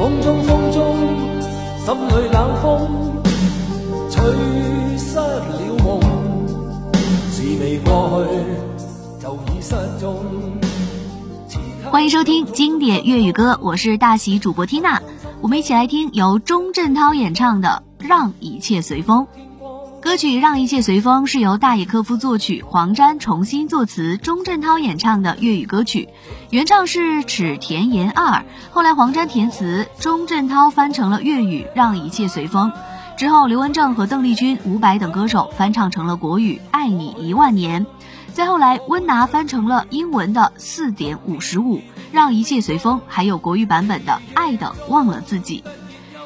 风中风中，心里冷风，吹失了梦，事未过去，就已失踪。欢迎收听经典粤语歌，我是大喜主播缇娜，我们一起来听由钟镇涛演唱的《让一切随风》。歌曲《让一切随风》是由大野科夫作曲，黄沾重新作词，钟镇涛演唱的粤语歌曲，原唱是齿田言二，后来黄沾填词，钟镇涛翻成了粤语《让一切随风》。之后，刘文正和邓丽君、伍佰等歌手翻唱成了国语《爱你一万年》。再后来，温拿翻成了英文的四点五十五，让一切随风，还有国语版本的爱的忘了自己。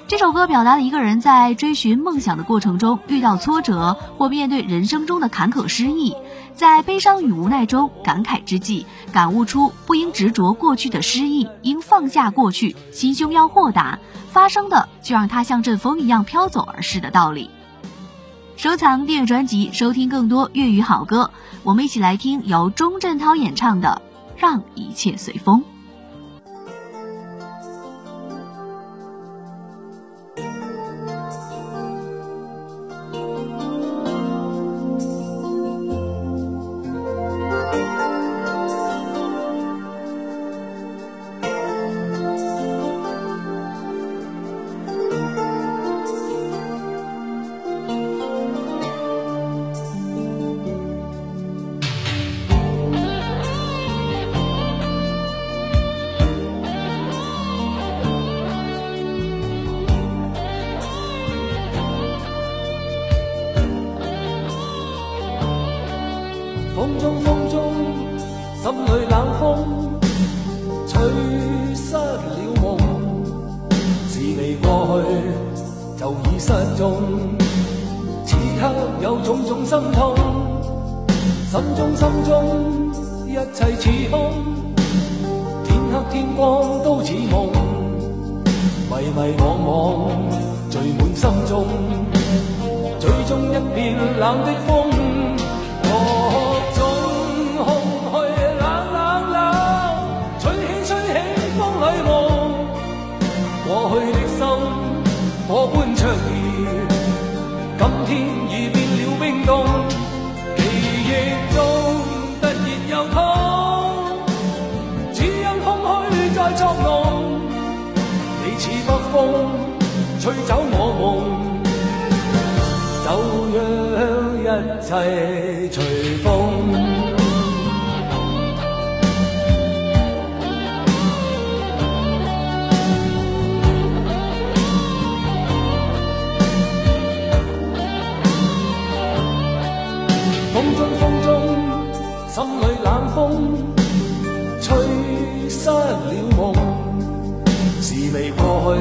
这首歌表达了一个人在追寻梦想的过程中遇到挫折，或面对人生中的坎坷失意，在悲伤与无奈中感慨之际，感悟出不应执着过去的失意，应放下过去，心胸要豁达，发生的就让它像阵风一样飘走而逝的道理。收藏订阅专辑，收听更多粤语好歌。我们一起来听由钟镇涛演唱的《让一切随风》。风中。此刻有种种心痛，心中心中一切似空。天黑天光都似梦，迷迷惘惘聚满心中，最终一片冷的风。吹走我梦。就让一切随风。风中风中，心里冷风，吹失了梦。是未过去，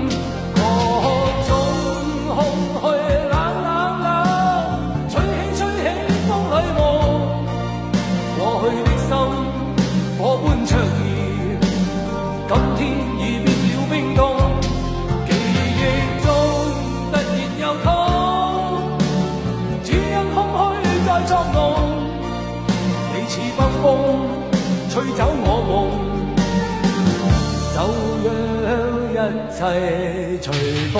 空虚在作弄。你似北风，吹走我梦，就让一切随风。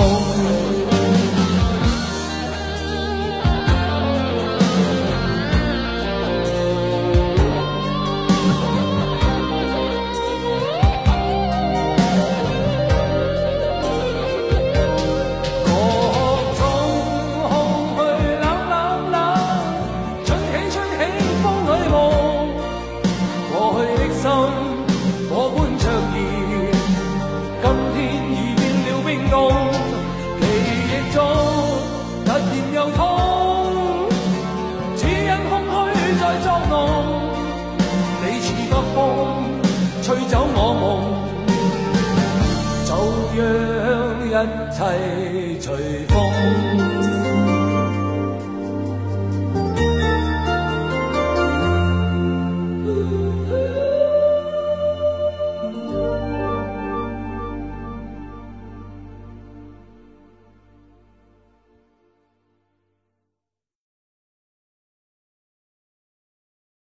一切随风。